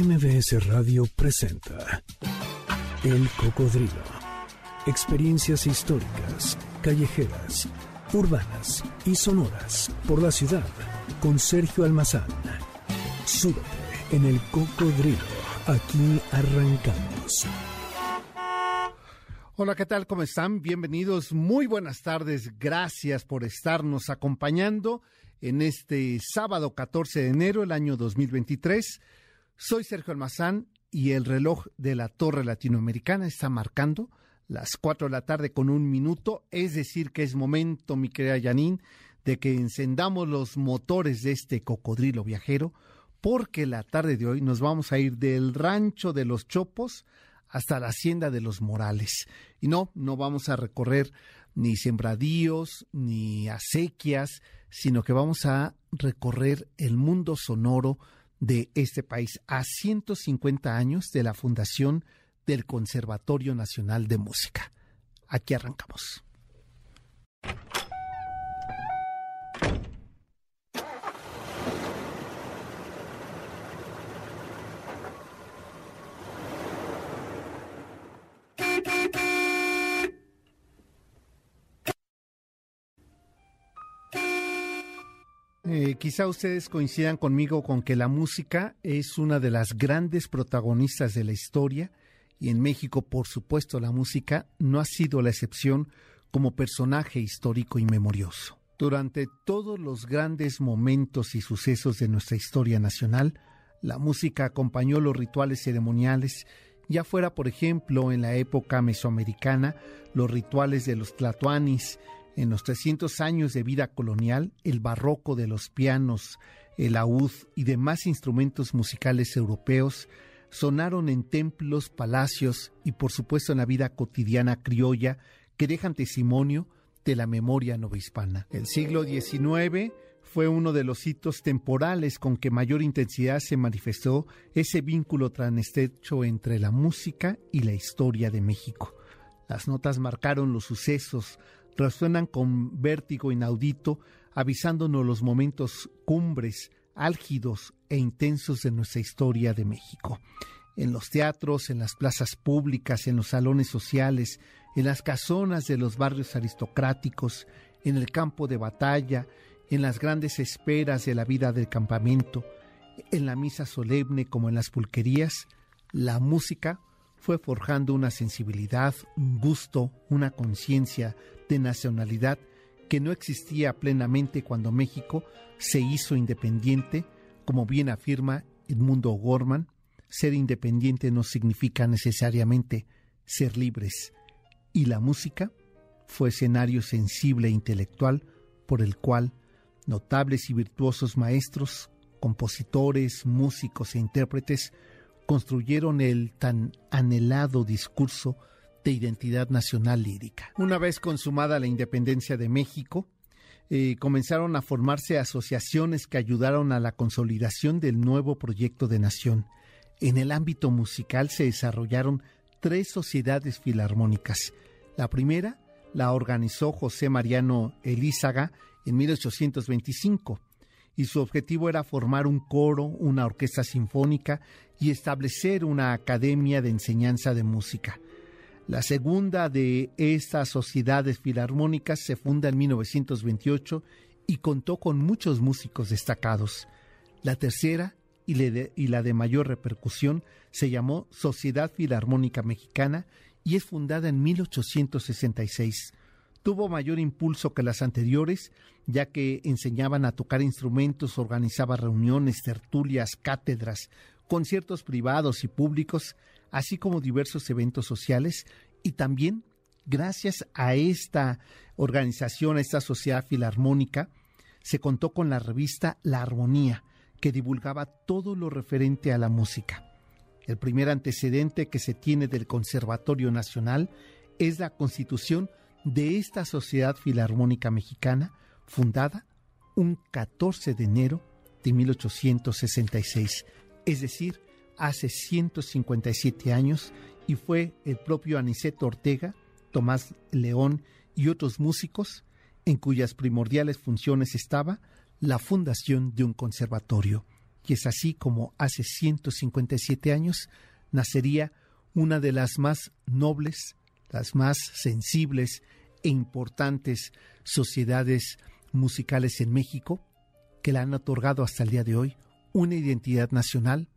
MBS Radio presenta El Cocodrilo. Experiencias históricas, callejeras, urbanas y sonoras por la ciudad con Sergio Almazán. Súbete en El Cocodrilo. Aquí arrancamos. Hola, ¿qué tal? ¿Cómo están? Bienvenidos. Muy buenas tardes. Gracias por estarnos acompañando en este sábado 14 de enero del año 2023. Soy Sergio Almazán y el reloj de la Torre Latinoamericana está marcando las 4 de la tarde con un minuto, es decir, que es momento, mi querida Janine, de que encendamos los motores de este cocodrilo viajero, porque la tarde de hoy nos vamos a ir del rancho de los Chopos hasta la hacienda de los Morales. Y no, no vamos a recorrer ni sembradíos, ni acequias, sino que vamos a recorrer el mundo sonoro de este país a 150 años de la fundación del Conservatorio Nacional de Música. Aquí arrancamos. Quizá ustedes coincidan conmigo con que la música es una de las grandes protagonistas de la historia y en México, por supuesto, la música no ha sido la excepción como personaje histórico y memorioso. Durante todos los grandes momentos y sucesos de nuestra historia nacional, la música acompañó los rituales ceremoniales, ya fuera, por ejemplo, en la época mesoamericana, los rituales de los tlatoanis, en los 300 años de vida colonial, el barroco de los pianos, el laúd y demás instrumentos musicales europeos sonaron en templos, palacios y por supuesto en la vida cotidiana criolla que dejan testimonio de la memoria novohispana. El siglo XIX fue uno de los hitos temporales con que mayor intensidad se manifestó ese vínculo tan estrecho entre la música y la historia de México. Las notas marcaron los sucesos, resuenan con vértigo inaudito, avisándonos los momentos cumbres, álgidos e intensos de nuestra historia de México. En los teatros, en las plazas públicas, en los salones sociales, en las casonas de los barrios aristocráticos, en el campo de batalla, en las grandes esperas de la vida del campamento, en la misa solemne como en las pulquerías, la música fue forjando una sensibilidad, un gusto, una conciencia de nacionalidad que no existía plenamente cuando México se hizo independiente, como bien afirma Edmundo Gorman, ser independiente no significa necesariamente ser libres, y la música fue escenario sensible e intelectual por el cual notables y virtuosos maestros, compositores, músicos e intérpretes construyeron el tan anhelado discurso de identidad nacional lírica. Una vez consumada la independencia de México, eh, comenzaron a formarse asociaciones que ayudaron a la consolidación del nuevo proyecto de nación. En el ámbito musical se desarrollaron tres sociedades filarmónicas. La primera la organizó José Mariano Elízaga en 1825 y su objetivo era formar un coro, una orquesta sinfónica y establecer una academia de enseñanza de música. La segunda de estas sociedades filarmónicas se funda en 1928 y contó con muchos músicos destacados. La tercera y, la de mayor repercusión se llamó Sociedad Filarmónica Mexicana y es fundada en 1866. Tuvo mayor impulso que las anteriores, ya que enseñaban a tocar instrumentos, organizaba reuniones, tertulias, cátedras, conciertos privados y públicos, así como diversos eventos sociales y también gracias a esta organización, a esta sociedad filarmónica, se contó con la revista La Armonía, que divulgaba todo lo referente a la música. El primer antecedente que se tiene del Conservatorio Nacional es la constitución de esta Sociedad Filarmónica Mexicana, fundada un 14 de enero de 1866, es decir, hace 157 años, y fue el propio Aniceto Ortega, Tomás León y otros músicos en cuyas primordiales funciones estaba la fundación de un conservatorio. y es así como hace 157 años nacería una de las más nobles, las más sensibles e importantes sociedades musicales en México, que le han otorgado hasta el día de hoy una identidad nacional,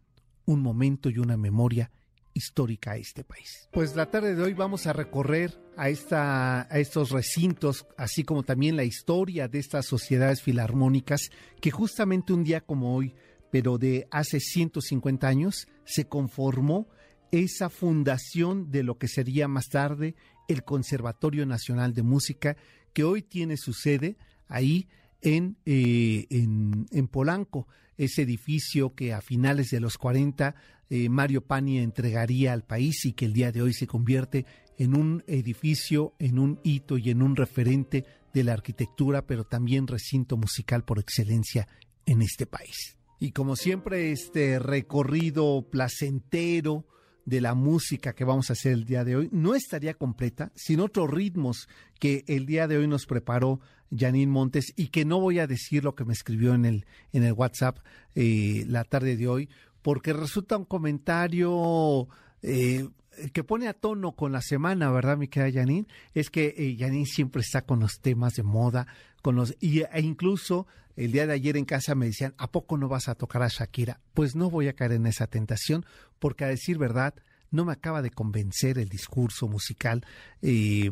un momento y una memoria histórica a este país. Pues la tarde de hoy vamos a recorrer a, esta, a estos recintos, así como también la historia de estas sociedades filarmónicas que justamente un día como hoy, pero de hace 150 años, se conformó esa fundación de lo que sería más tarde el Conservatorio Nacional de Música, que hoy tiene su sede ahí en, eh, en, en, Polanco, ese edificio que a finales de los 40 eh, Mario Pani entregaría al país y que el día de hoy se convierte en un edificio, en un hito y en un referente de la arquitectura, pero también recinto musical por excelencia en este país. Y como siempre, este recorrido placentero, de la música que vamos a hacer el día de hoy no estaría completa sin otros ritmos que el día de hoy nos preparó Janine Montes y que no voy a decir lo que me escribió en el, en el WhatsApp eh, la tarde de hoy, porque resulta un comentario eh, que pone a tono con la semana, ¿verdad, mi querida Janine? Es que eh, Janine siempre está con los temas de moda, con los, y, e incluso el día de ayer en casa me decían, ¿a poco no vas a tocar a Shakira? Pues no voy a caer en esa tentación, porque a decir verdad, no me acaba de convencer el discurso musical eh,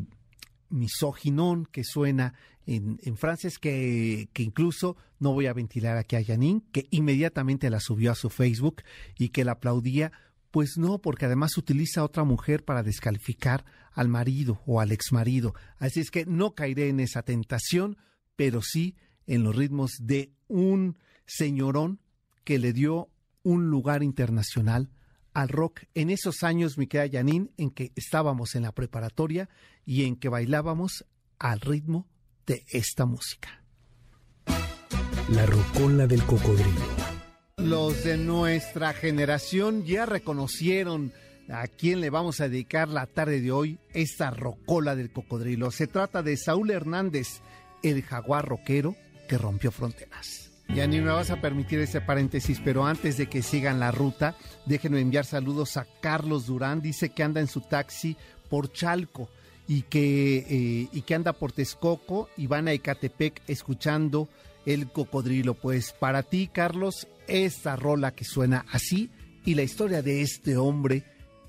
misóginón que suena en, en francés, que, que, incluso no voy a ventilar aquí a Janine, que inmediatamente la subió a su Facebook y que la aplaudía. Pues no, porque además utiliza a otra mujer para descalificar al marido o al exmarido. Así es que no caeré en esa tentación, pero sí en los ritmos de un señorón que le dio un lugar internacional al rock en esos años, mi querida Janine, en que estábamos en la preparatoria y en que bailábamos al ritmo de esta música. La rocola del cocodrilo. Los de nuestra generación ya reconocieron a quién le vamos a dedicar la tarde de hoy esta rocola del cocodrilo. Se trata de Saúl Hernández, el jaguar rockero que rompió fronteras. Ya ni me vas a permitir ese paréntesis, pero antes de que sigan la ruta, déjenme enviar saludos a Carlos Durán. Dice que anda en su taxi por Chalco y que, eh, y que anda por Texcoco y van a Ecatepec escuchando el cocodrilo. Pues para ti, Carlos, esta rola que suena así y la historia de este hombre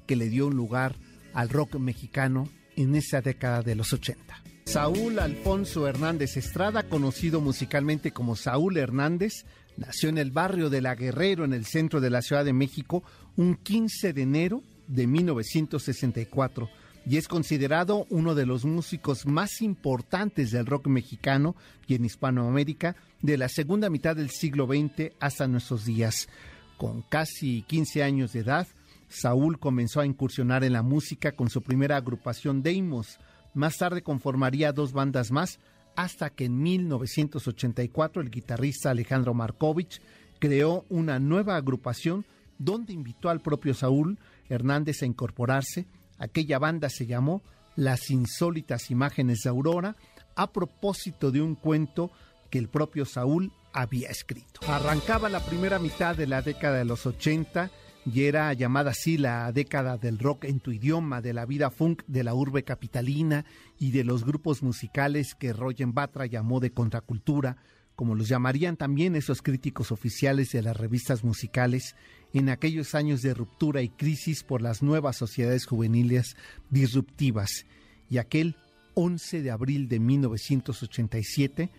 que le dio un lugar al rock mexicano en esa década de los 80. Saúl Alfonso Hernández Estrada, conocido musicalmente como Saúl Hernández, nació en el barrio de La Guerrero, en el centro de la Ciudad de México, un 15 de enero de 1964 y es considerado uno de los músicos más importantes del rock mexicano y en Hispanoamérica de la segunda mitad del siglo XX hasta nuestros días. Con casi 15 años de edad, Saúl comenzó a incursionar en la música con su primera agrupación Deimos, más tarde conformaría dos bandas más hasta que en 1984 el guitarrista Alejandro Markovich creó una nueva agrupación donde invitó al propio Saúl Hernández a incorporarse. Aquella banda se llamó Las Insólitas Imágenes de Aurora a propósito de un cuento que el propio Saúl había escrito. Arrancaba la primera mitad de la década de los 80 y era llamada así la década del rock en tu idioma, de la vida funk de la urbe capitalina y de los grupos musicales que Roger Batra llamó de contracultura, como los llamarían también esos críticos oficiales de las revistas musicales en aquellos años de ruptura y crisis por las nuevas sociedades juveniles disruptivas. Y aquel 11 de abril de 1987,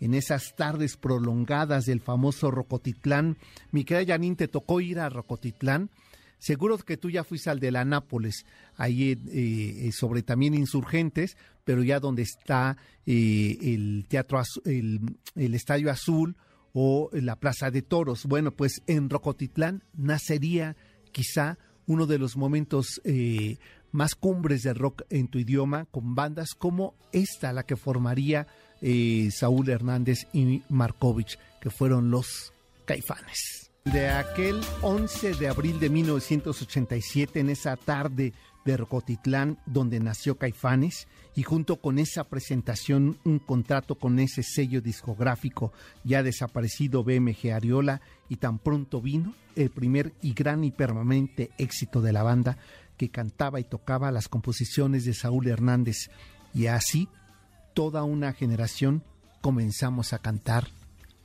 en esas tardes prolongadas del famoso Rocotitlán. Mi querida Janine, ¿te tocó ir a Rocotitlán? Seguro que tú ya fuiste al de la Nápoles, ahí eh, eh, sobre también insurgentes, pero ya donde está eh, el teatro, el, el Estadio Azul o la Plaza de Toros. Bueno, pues en Rocotitlán nacería quizá uno de los momentos más cumbres de rock en tu idioma, con bandas como esta, la que formaría eh, Saúl Hernández y Markovich, que fueron los caifanes. De aquel 11 de abril de 1987, en esa tarde de Rocotitlán, donde nació Caifanes, y junto con esa presentación, un contrato con ese sello discográfico ya desaparecido BMG Ariola y tan pronto vino el primer y gran y permanente éxito de la banda que cantaba y tocaba las composiciones de Saúl Hernández. Y así toda una generación comenzamos a cantar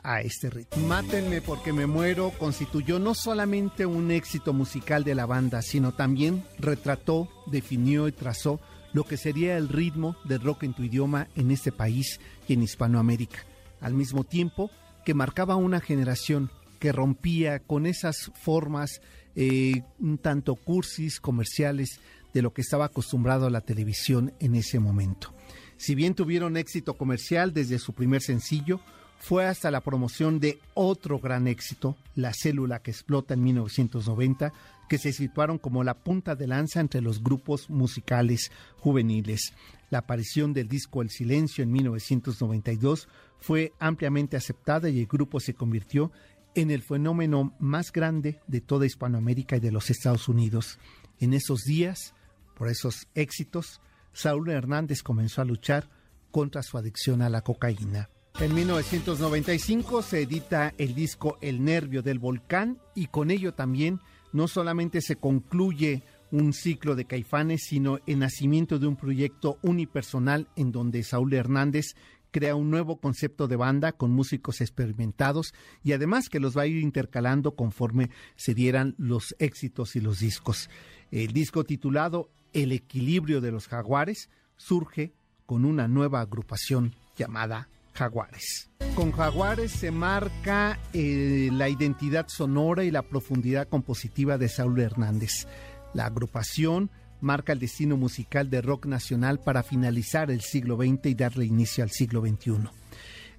a este ritmo. Mátenme porque me muero constituyó no solamente un éxito musical de la banda, sino también retrató, definió y trazó lo que sería el ritmo del rock en tu idioma en este país y en Hispanoamérica, al mismo tiempo que marcaba una generación que rompía con esas formas eh, un tanto cursis comerciales de lo que estaba acostumbrado a la televisión en ese momento. Si bien tuvieron éxito comercial desde su primer sencillo, fue hasta la promoción de otro gran éxito, La célula que explota en 1990, que se situaron como la punta de lanza entre los grupos musicales juveniles. La aparición del disco El Silencio en 1992 fue ampliamente aceptada y el grupo se convirtió en el fenómeno más grande de toda Hispanoamérica y de los Estados Unidos. En esos días, por esos éxitos, Saúl Hernández comenzó a luchar contra su adicción a la cocaína. En 1995 se edita el disco El Nervio del Volcán y con ello también no solamente se concluye un ciclo de caifanes, sino el nacimiento de un proyecto unipersonal en donde Saúl Hernández crea un nuevo concepto de banda con músicos experimentados y además que los va a ir intercalando conforme se dieran los éxitos y los discos. El disco titulado El equilibrio de los jaguares surge con una nueva agrupación llamada Jaguares. Con Jaguares se marca eh, la identidad sonora y la profundidad compositiva de Saúl Hernández. La agrupación marca el destino musical de rock nacional para finalizar el siglo XX y darle inicio al siglo XXI.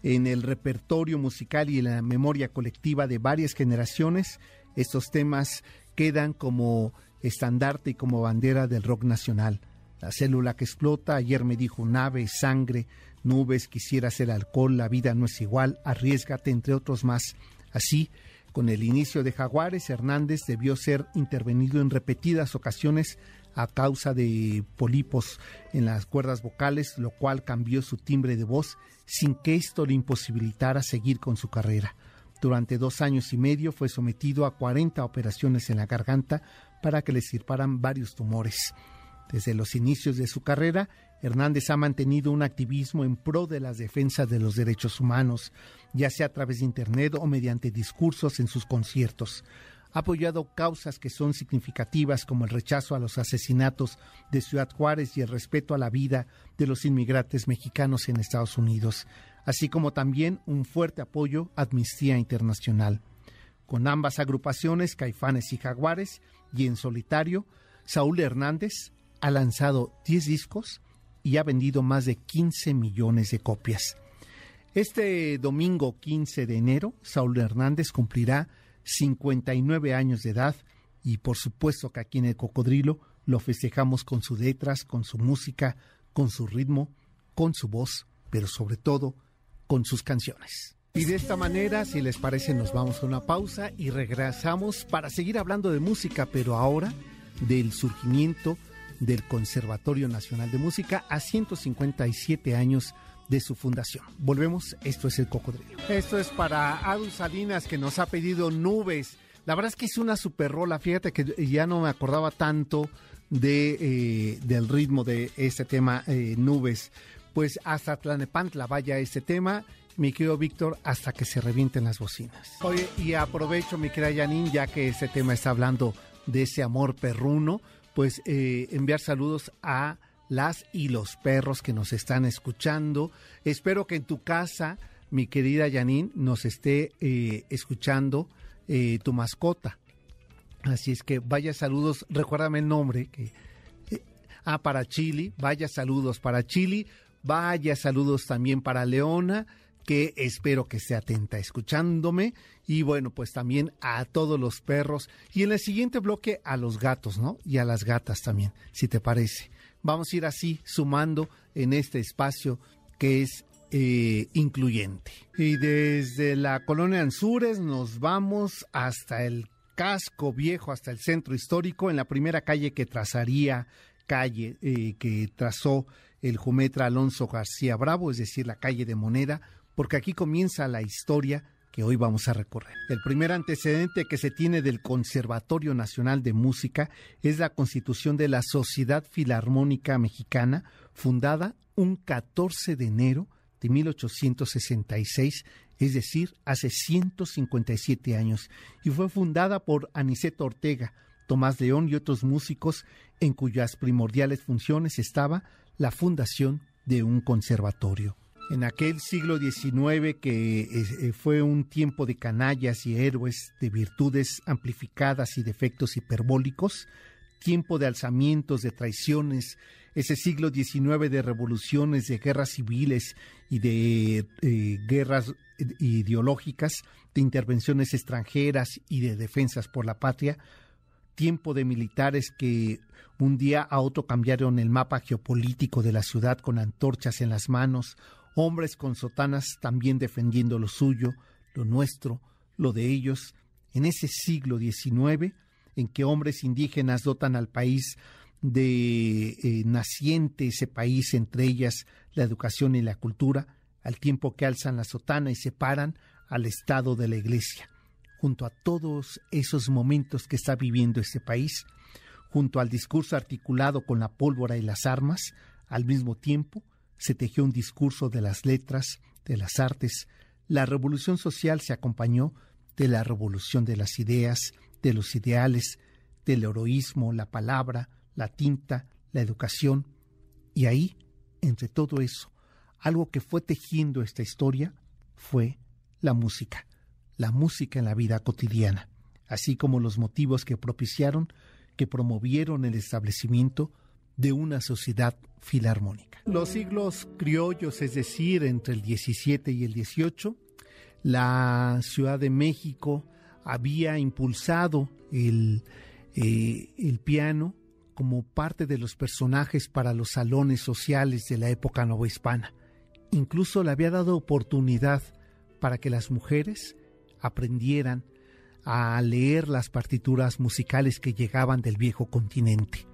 En el repertorio musical y en la memoria colectiva de varias generaciones, estos temas quedan como estandarte y como bandera del rock nacional. La célula que explota, ayer me dijo nave, sangre, nubes, quisiera ser alcohol, la vida no es igual, arriesgate, entre otros más. Así, con el inicio de Jaguares, Hernández debió ser intervenido en repetidas ocasiones a causa de polipos en las cuerdas vocales, lo cual cambió su timbre de voz sin que esto le imposibilitara seguir con su carrera. Durante dos años y medio fue sometido a 40 operaciones en la garganta para que le sirvaran varios tumores. Desde los inicios de su carrera, Hernández ha mantenido un activismo en pro de las defensas de los derechos humanos, ya sea a través de Internet o mediante discursos en sus conciertos. Ha apoyado causas que son significativas como el rechazo a los asesinatos de Ciudad Juárez y el respeto a la vida de los inmigrantes mexicanos en Estados Unidos, así como también un fuerte apoyo a Amnistía Internacional. Con ambas agrupaciones, Caifanes y Jaguares, y en solitario, Saúl Hernández ha lanzado 10 discos y ha vendido más de 15 millones de copias. Este domingo 15 de enero, Saúl Hernández cumplirá 59 años de edad y por supuesto que aquí en el Cocodrilo lo festejamos con sus letras, con su música, con su ritmo, con su voz, pero sobre todo con sus canciones. Y de esta manera, si les parece, nos vamos a una pausa y regresamos para seguir hablando de música, pero ahora del surgimiento del Conservatorio Nacional de Música a 157 años de su fundación. Volvemos, esto es el cocodrilo. Esto es para Adu Salinas que nos ha pedido nubes. La verdad es que es una super rola, fíjate que ya no me acordaba tanto de, eh, del ritmo de este tema, eh, nubes. Pues hasta Tlanepantla vaya este tema mi querido Víctor, hasta que se revienten las bocinas. Oye, y aprovecho, mi querida Janine, ya que este tema está hablando de ese amor perruno, pues eh, enviar saludos a las y los perros que nos están escuchando. Espero que en tu casa, mi querida Janine, nos esté eh, escuchando eh, tu mascota. Así es que vaya saludos, recuérdame el nombre que ah para Chili, vaya saludos para Chili, vaya saludos también para Leona que espero que esté atenta escuchándome y bueno, pues también a todos los perros y en el siguiente bloque a los gatos, ¿no? Y a las gatas también, si te parece. Vamos a ir así sumando en este espacio que es eh, incluyente. Y desde la colonia Anzures nos vamos hasta el casco viejo, hasta el centro histórico, en la primera calle que trazaría, calle eh, que trazó el jumetra Alonso García Bravo, es decir, la calle de Moneda, porque aquí comienza la historia que hoy vamos a recorrer. El primer antecedente que se tiene del Conservatorio Nacional de Música es la constitución de la Sociedad Filarmónica Mexicana, fundada un 14 de enero de 1866, es decir, hace 157 años, y fue fundada por Aniceto Ortega, Tomás León y otros músicos, en cuyas primordiales funciones estaba la fundación de un conservatorio. En aquel siglo XIX que eh, fue un tiempo de canallas y héroes, de virtudes amplificadas y defectos hiperbólicos, tiempo de alzamientos, de traiciones, ese siglo XIX de revoluciones, de guerras civiles y de eh, guerras ideológicas, de intervenciones extranjeras y de defensas por la patria, tiempo de militares que un día a otro cambiaron el mapa geopolítico de la ciudad con antorchas en las manos, hombres con sotanas también defendiendo lo suyo, lo nuestro, lo de ellos, en ese siglo XIX en que hombres indígenas dotan al país de eh, naciente ese país, entre ellas la educación y la cultura, al tiempo que alzan la sotana y separan al Estado de la Iglesia. Junto a todos esos momentos que está viviendo este país, junto al discurso articulado con la pólvora y las armas, al mismo tiempo se tejió un discurso de las letras, de las artes. La revolución social se acompañó de la revolución de las ideas, de los ideales, del heroísmo, la palabra, la tinta, la educación. Y ahí, entre todo eso, algo que fue tejiendo esta historia fue la música la música en la vida cotidiana, así como los motivos que propiciaron, que promovieron el establecimiento de una sociedad filarmónica. Los siglos criollos, es decir, entre el 17 y el 18, la Ciudad de México había impulsado el, eh, el piano como parte de los personajes para los salones sociales de la época novohispana. Incluso le había dado oportunidad para que las mujeres aprendieran a leer las partituras musicales que llegaban del viejo continente.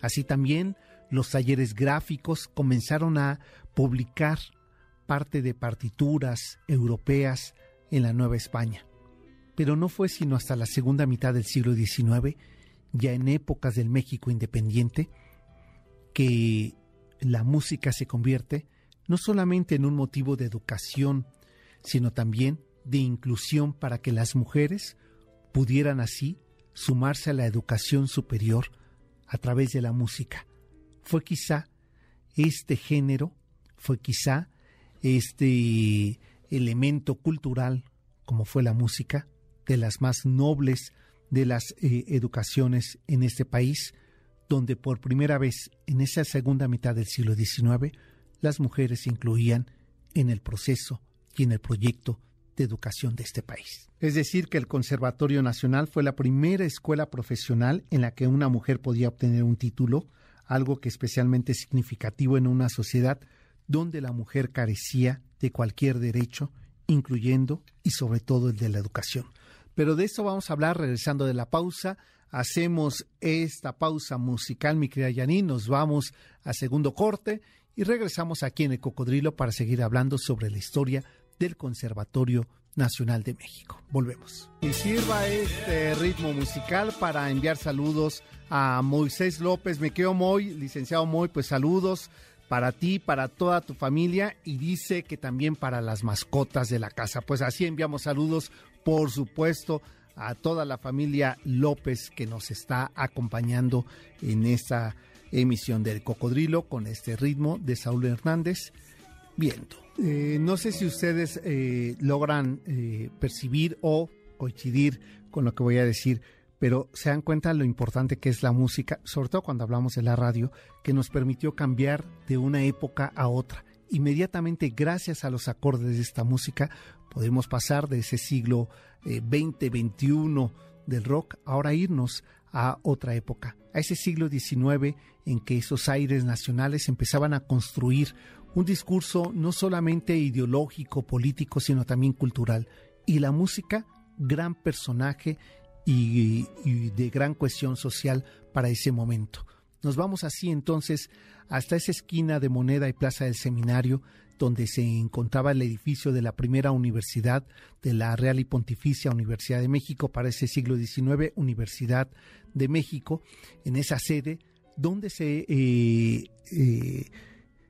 Así también los talleres gráficos comenzaron a publicar parte de partituras europeas en la Nueva España. Pero no fue sino hasta la segunda mitad del siglo XIX, ya en épocas del México independiente, que la música se convierte no solamente en un motivo de educación, sino también de inclusión para que las mujeres pudieran así sumarse a la educación superior a través de la música. Fue quizá este género, fue quizá este elemento cultural, como fue la música, de las más nobles de las eh, educaciones en este país, donde por primera vez en esa segunda mitad del siglo XIX las mujeres se incluían en el proceso y en el proyecto de educación de este país. Es decir, que el Conservatorio Nacional fue la primera escuela profesional en la que una mujer podía obtener un título, algo que especialmente significativo en una sociedad donde la mujer carecía de cualquier derecho, incluyendo y sobre todo el de la educación. Pero de eso vamos a hablar regresando de la pausa. Hacemos esta pausa musical, mi querida Yaní, nos vamos a segundo corte y regresamos aquí en el Cocodrilo para seguir hablando sobre la historia del Conservatorio Nacional de México. Volvemos. Y sirva este ritmo musical para enviar saludos a Moisés López. Me quedo Moy, licenciado Moy, pues saludos para ti, para toda tu familia y dice que también para las mascotas de la casa. Pues así enviamos saludos, por supuesto, a toda la familia López que nos está acompañando en esta emisión del Cocodrilo con este ritmo de Saúl Hernández, Viento. Eh, no sé si ustedes eh, logran eh, percibir o coincidir con lo que voy a decir, pero se dan cuenta lo importante que es la música, sobre todo cuando hablamos de la radio, que nos permitió cambiar de una época a otra. Inmediatamente, gracias a los acordes de esta música, podemos pasar de ese siglo XX, XXI del rock, ahora irnos a otra época, a ese siglo XIX en que esos aires nacionales empezaban a construir un discurso no solamente ideológico, político, sino también cultural. Y la música, gran personaje y, de gran cuestión social para ese momento. Nos vamos así entonces hasta esa esquina de Moneda y Plaza del Seminario, donde se encontraba el edificio de la primera universidad de la Real y Pontificia Universidad de México para ese siglo XIX, Universidad de México, en esa sede donde se, eh, eh,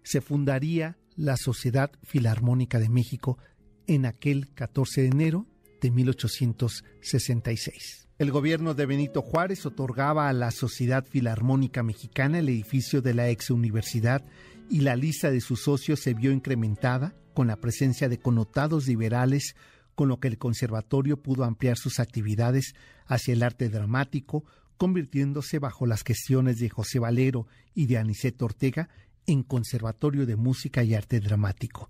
se fundaría la Sociedad Filarmónica de México en aquel 14 de enero de 1866. El gobierno de Benito Juárez otorgaba a la Sociedad Filarmónica Mexicana el edificio de la ex universidad y la lista de sus socios se vio incrementada con la presencia de connotados liberales, con lo que el conservatorio pudo ampliar sus actividades hacia el arte dramático, convirtiéndose bajo las gestiones de José Valero y de Aniceto Ortega en Conservatorio de Música y Arte Dramático.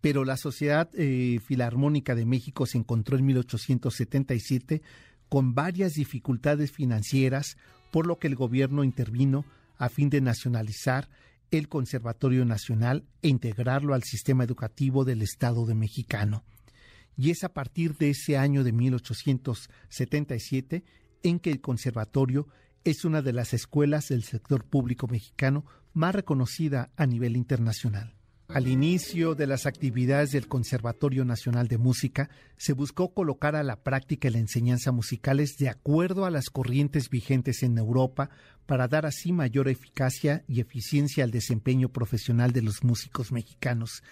Pero la Sociedad eh, Filarmónica de México se encontró en 1877 con varias dificultades financieras, por lo que el gobierno intervino a fin de nacionalizar el Conservatorio Nacional e integrarlo al sistema educativo del Estado de Mexicano. Y es a partir de ese año de 1877 en que el conservatorio es una de las escuelas del sector público mexicano más reconocida a nivel internacional. Al inicio de las actividades del Conservatorio Nacional de Música, se buscó colocar a la práctica la enseñanza musicales de acuerdo a las corrientes vigentes en Europa para dar así mayor eficacia y eficiencia al desempeño profesional de los músicos mexicanos,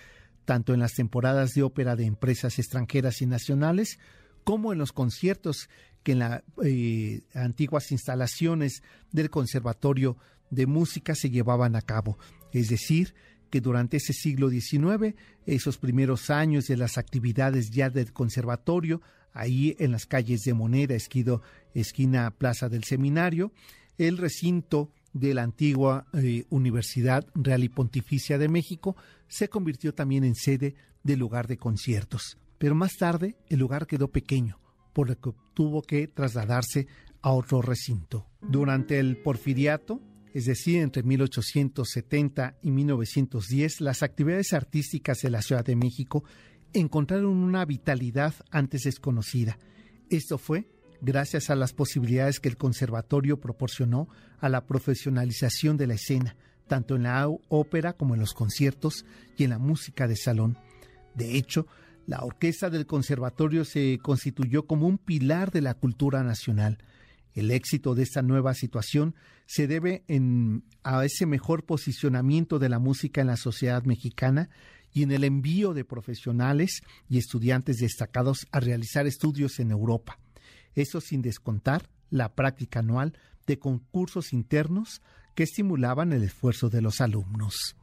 tanto en las temporadas de ópera de empresas extranjeras y nacionales, como en los conciertos que en las eh, antiguas instalaciones del Conservatorio de Música se llevaban a cabo, es decir, que durante ese siglo XIX, esos primeros años de las actividades ya del conservatorio, ahí en las calles de Moneda, Esquido, esquina Plaza del Seminario, el recinto de la antigua eh, Universidad Real y Pontificia de México se convirtió también en sede de lugar de conciertos. Pero más tarde el lugar quedó pequeño, por lo que tuvo que trasladarse a otro recinto. Durante el porfiriato, es decir, entre 1870 y 1910, las actividades artísticas de la Ciudad de México encontraron una vitalidad antes desconocida. Esto fue gracias a las posibilidades que el conservatorio proporcionó a la profesionalización de la escena, tanto en la ópera como en los conciertos y en la música de salón. De hecho, la orquesta del conservatorio se constituyó como un pilar de la cultura nacional. El éxito de esta nueva situación se debe a ese mejor posicionamiento de la música en la sociedad mexicana y en el envío de profesionales y estudiantes destacados a realizar estudios en Europa. Eso sin descontar la práctica anual de concursos internos que estimulaban el esfuerzo de los alumnos.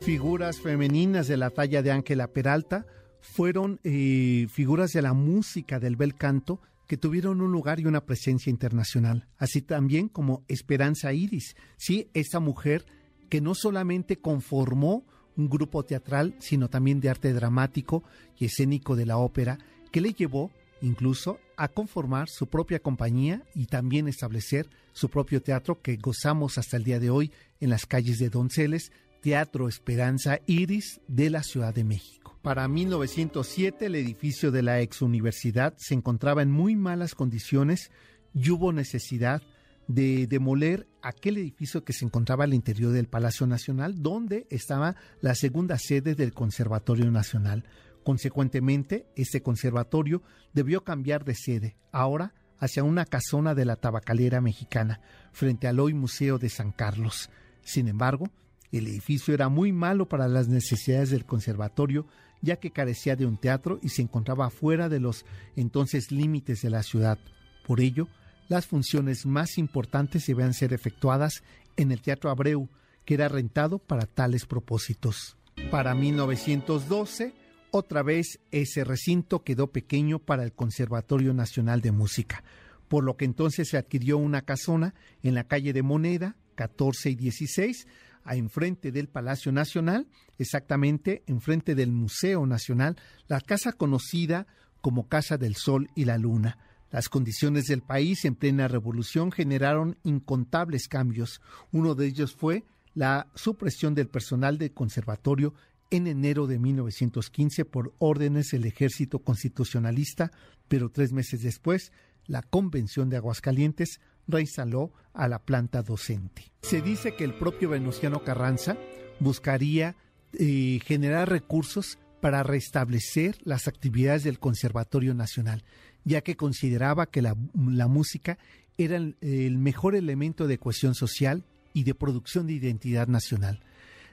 Figuras femeninas de la talla de Ángela Peralta fueron eh, figuras de la música del bel canto que tuvieron un lugar y una presencia internacional, así también como Esperanza Iris, sí, esta mujer que no solamente conformó un grupo teatral, sino también de arte dramático y escénico de la ópera, que le llevó incluso a conformar su propia compañía y también establecer su propio teatro que gozamos hasta el día de hoy en las calles de Donceles, Teatro Esperanza Iris de la Ciudad de México. Para 1907 el edificio de la ex universidad se encontraba en muy malas condiciones y hubo necesidad de demoler aquel edificio que se encontraba al interior del Palacio Nacional, donde estaba la segunda sede del Conservatorio Nacional. Consecuentemente, este conservatorio debió cambiar de sede, ahora hacia una casona de la tabacalera mexicana, frente al hoy Museo de San Carlos. Sin embargo, el edificio era muy malo para las necesidades del conservatorio ya que carecía de un teatro y se encontraba fuera de los entonces límites de la ciudad. Por ello, las funciones más importantes debían ser efectuadas en el Teatro Abreu, que era rentado para tales propósitos. Para 1912, otra vez ese recinto quedó pequeño para el Conservatorio Nacional de Música, por lo que entonces se adquirió una casona en la calle de Moneda, 14 y 16, a enfrente del Palacio Nacional, exactamente enfrente del Museo Nacional, la casa conocida como Casa del Sol y la Luna. Las condiciones del país en plena revolución generaron incontables cambios. Uno de ellos fue la supresión del personal del conservatorio en enero de 1915 por órdenes del ejército constitucionalista, pero tres meses después, la Convención de Aguascalientes reinstaló a la planta docente. Se dice que el propio Venustiano Carranza buscaría eh, generar recursos para restablecer las actividades del Conservatorio Nacional, ya que consideraba que la, música era el mejor elemento de cohesión social y de producción de identidad nacional.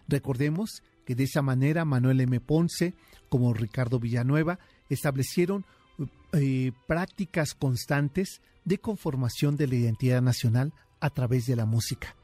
Recordemos que de esa manera Manuel M. Ponce, como Ricardo Villanueva, establecieron eh, prácticas constantes de conformación de la identidad nacional a través de la música.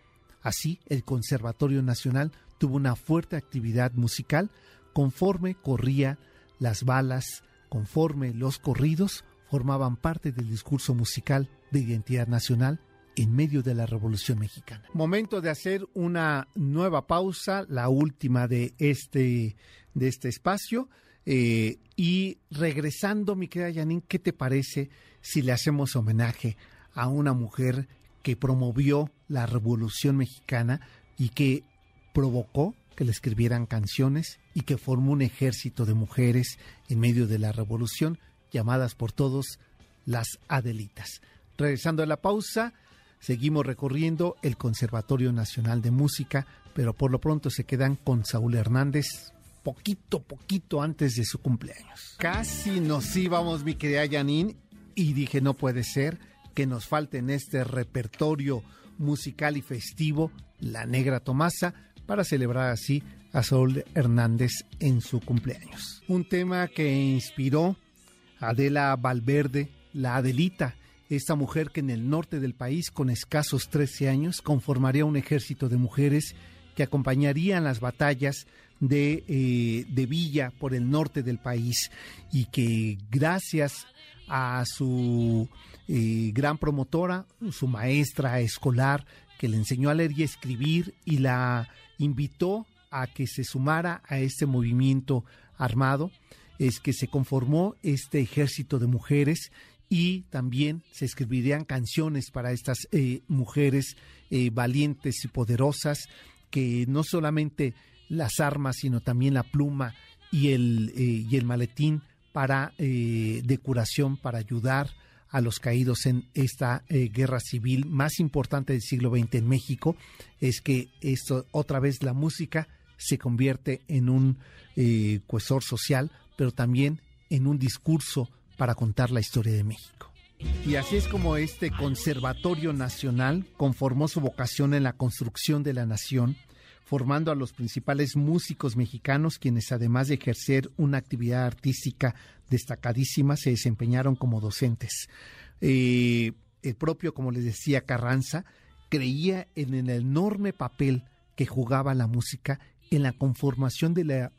Así, el Conservatorio Nacional tuvo una fuerte actividad musical conforme corría las balas, conforme los corridos formaban parte del discurso musical de identidad nacional en medio de la Revolución Mexicana. Momento de hacer una nueva pausa, la última de este, de este espacio. Eh, y regresando, mi querida Janine, ¿qué te parece si le hacemos homenaje a una mujer que promovió la Revolución Mexicana y que provocó que le escribieran canciones y que formó un ejército de mujeres en medio de la revolución, llamadas por todos las Adelitas. Regresando a la pausa, seguimos recorriendo el Conservatorio Nacional de Música, pero por lo pronto se quedan con Saúl Hernández, poquito, poquito antes de su cumpleaños. Casi nos íbamos, mi querida Janine, y dije, no puede ser que nos falte en este repertorio musical y festivo La Negra Tomasa para celebrar así a Saúl Hernández en su cumpleaños. Un tema que inspiró a Adela Valverde, la Adelita, esta mujer que en el norte del país, con escasos 13 años, conformaría un ejército de mujeres que acompañarían las batallas de, eh, de Villa por el norte del país y que gracias a su eh, gran promotora, su maestra escolar, que le enseñó a leer y escribir y la invitó a que se sumara a este movimiento armado, es que se conformó este ejército de mujeres y también se escribirían canciones para estas eh, mujeres valientes y poderosas que no solamente las armas, sino también la pluma y el, eh, y el maletín para eh, de curación, para ayudar a los caídos en esta eh, guerra civil más importante del siglo XX en México, es que esto otra vez la música se convierte en un cohesor social, pero también en un discurso para contar la historia de México. Y así es como este Conservatorio Nacional conformó su vocación en la construcción de la nación formando a los principales músicos mexicanos, quienes además de ejercer una actividad artística destacadísima, se desempeñaron como docentes. Eh, el propio, como les decía, Carranza, creía en el enorme papel que jugaba la música en la conformación de la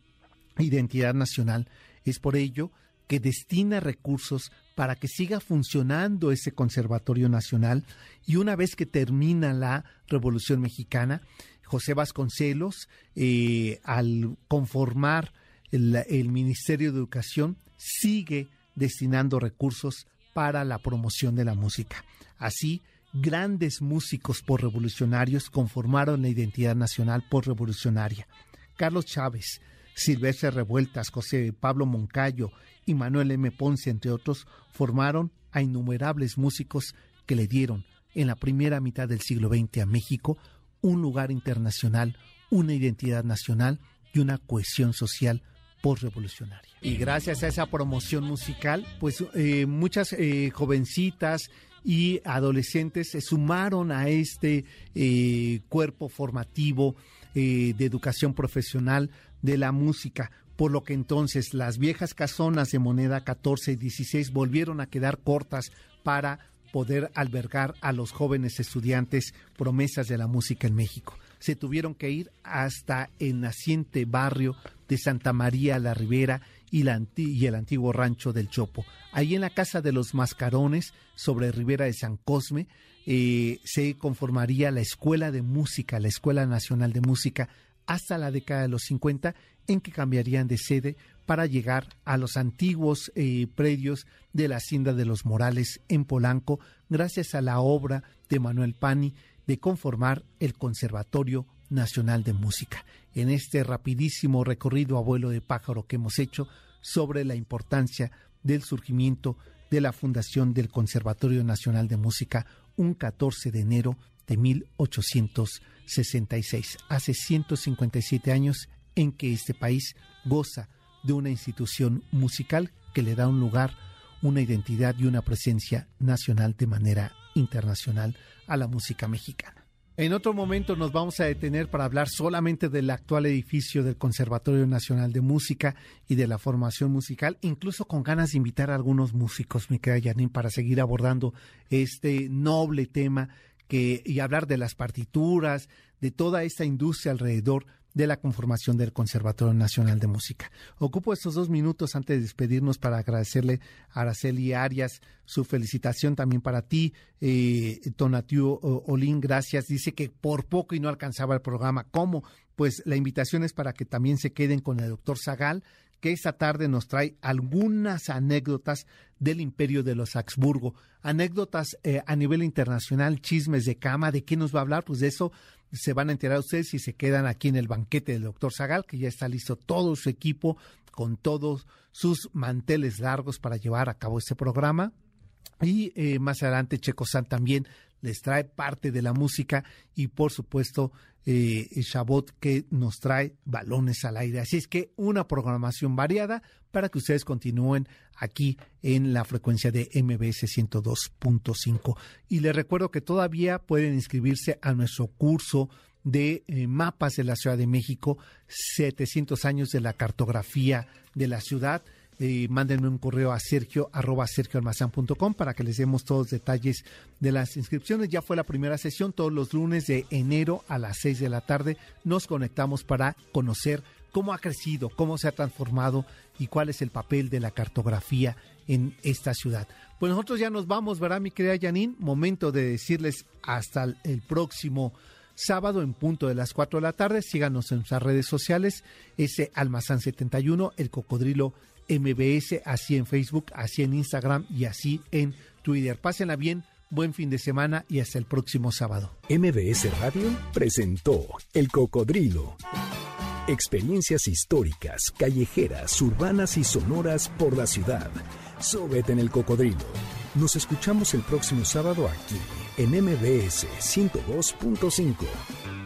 identidad nacional. Es por ello que destina recursos para que siga funcionando ese Conservatorio Nacional y una vez que termina la Revolución Mexicana, José Vasconcelos, eh, al conformar el, Ministerio de Educación, sigue destinando recursos para la promoción de la música. Así, grandes músicos por-revolucionarios conformaron la identidad nacional por-revolucionaria. Carlos Chávez, Silvestre Revueltas, José Pablo Moncayo y Manuel M. Ponce, entre otros, formaron a innumerables músicos que le dieron en la primera mitad del siglo XX a México un lugar internacional, una identidad nacional y una cohesión social postrevolucionaria. Y gracias a esa promoción musical, pues eh, muchas eh, jovencitas y adolescentes se sumaron a este eh, cuerpo formativo de educación profesional de la música, por lo que entonces las viejas casonas de moneda 14 y 16 volvieron a quedar cortas para poder albergar a los jóvenes estudiantes promesas de la música en México. Se tuvieron que ir hasta el naciente barrio de Santa María la Ribera y, el antiguo rancho del Chopo. Ahí en la casa de los Mascarones, sobre Ribera de San Cosme, eh, se conformaría la Escuela de Música, la Escuela Nacional de Música, hasta la década de los 50, en que cambiarían de sede para llegar a los antiguos eh, predios de la Hacienda de los Morales en Polanco, gracias a la obra de Manuel Pani de conformar el Conservatorio Nacional de Música. En este rapidísimo recorrido abuelo de pájaro que hemos hecho sobre la importancia del surgimiento de la fundación del Conservatorio Nacional de Música un 14 de enero de 1866. Hace 157 años en que este país goza de una institución musical que le da un lugar, una identidad y una presencia nacional de manera internacional a la música mexicana. En otro momento nos vamos a detener para hablar solamente del actual edificio del Conservatorio Nacional de Música y de la formación musical, incluso con ganas de invitar a algunos músicos, mi querida Janine, para seguir abordando este noble tema que, y hablar de las partituras, de toda esta industria alrededor de la conformación del Conservatorio Nacional de Música. Ocupo estos dos minutos antes de despedirnos para agradecerle a Araceli Arias su felicitación también para ti, eh, Tonatiu Olín, gracias. Dice que por poco y no alcanzaba el programa. ¿Cómo? Pues la invitación es para que también se queden con el doctor Zagal, que esta tarde nos trae algunas anécdotas del imperio de los Habsburgo, anécdotas eh, a nivel internacional, chismes de cama, ¿de qué nos va a hablar? Pues de eso se van a enterar ustedes si se quedan aquí en el banquete del doctor Zagal, que ya está listo todo su equipo con todos sus manteles largos para llevar a cabo este programa. Y eh, más adelante Checo San también les trae parte de la música y por supuesto eh, Chabot que nos trae balones al aire. Así es que una programación variada para que ustedes continúen aquí en la frecuencia de MBS 102.5. Y les recuerdo que todavía pueden inscribirse a nuestro curso de eh, mapas de la Ciudad de México, 700 años de la cartografía de la ciudad eh, mándenme un correo a sergio arroba para que les demos todos los detalles de las inscripciones. Ya fue la primera sesión, todos los lunes de enero a las 6 de la tarde nos conectamos para conocer cómo ha crecido, cómo se ha transformado y cuál es el papel de la cartografía en esta ciudad. Pues nosotros ya nos vamos, ¿verdad, mi querida Janine? Momento de decirles hasta el próximo sábado en punto de las 4 de la tarde. Síganos en nuestras redes sociales, ese Almazán 71, el cocodrilo MBS, así en Facebook, así en Instagram y así en Twitter. Pásenla bien, buen fin de semana y hasta el próximo sábado. MBS Radio presentó El Cocodrilo. Experiencias históricas, callejeras, urbanas y sonoras por la ciudad. Sóbete en el cocodrilo. Nos escuchamos el próximo sábado aquí en MBS 102.5.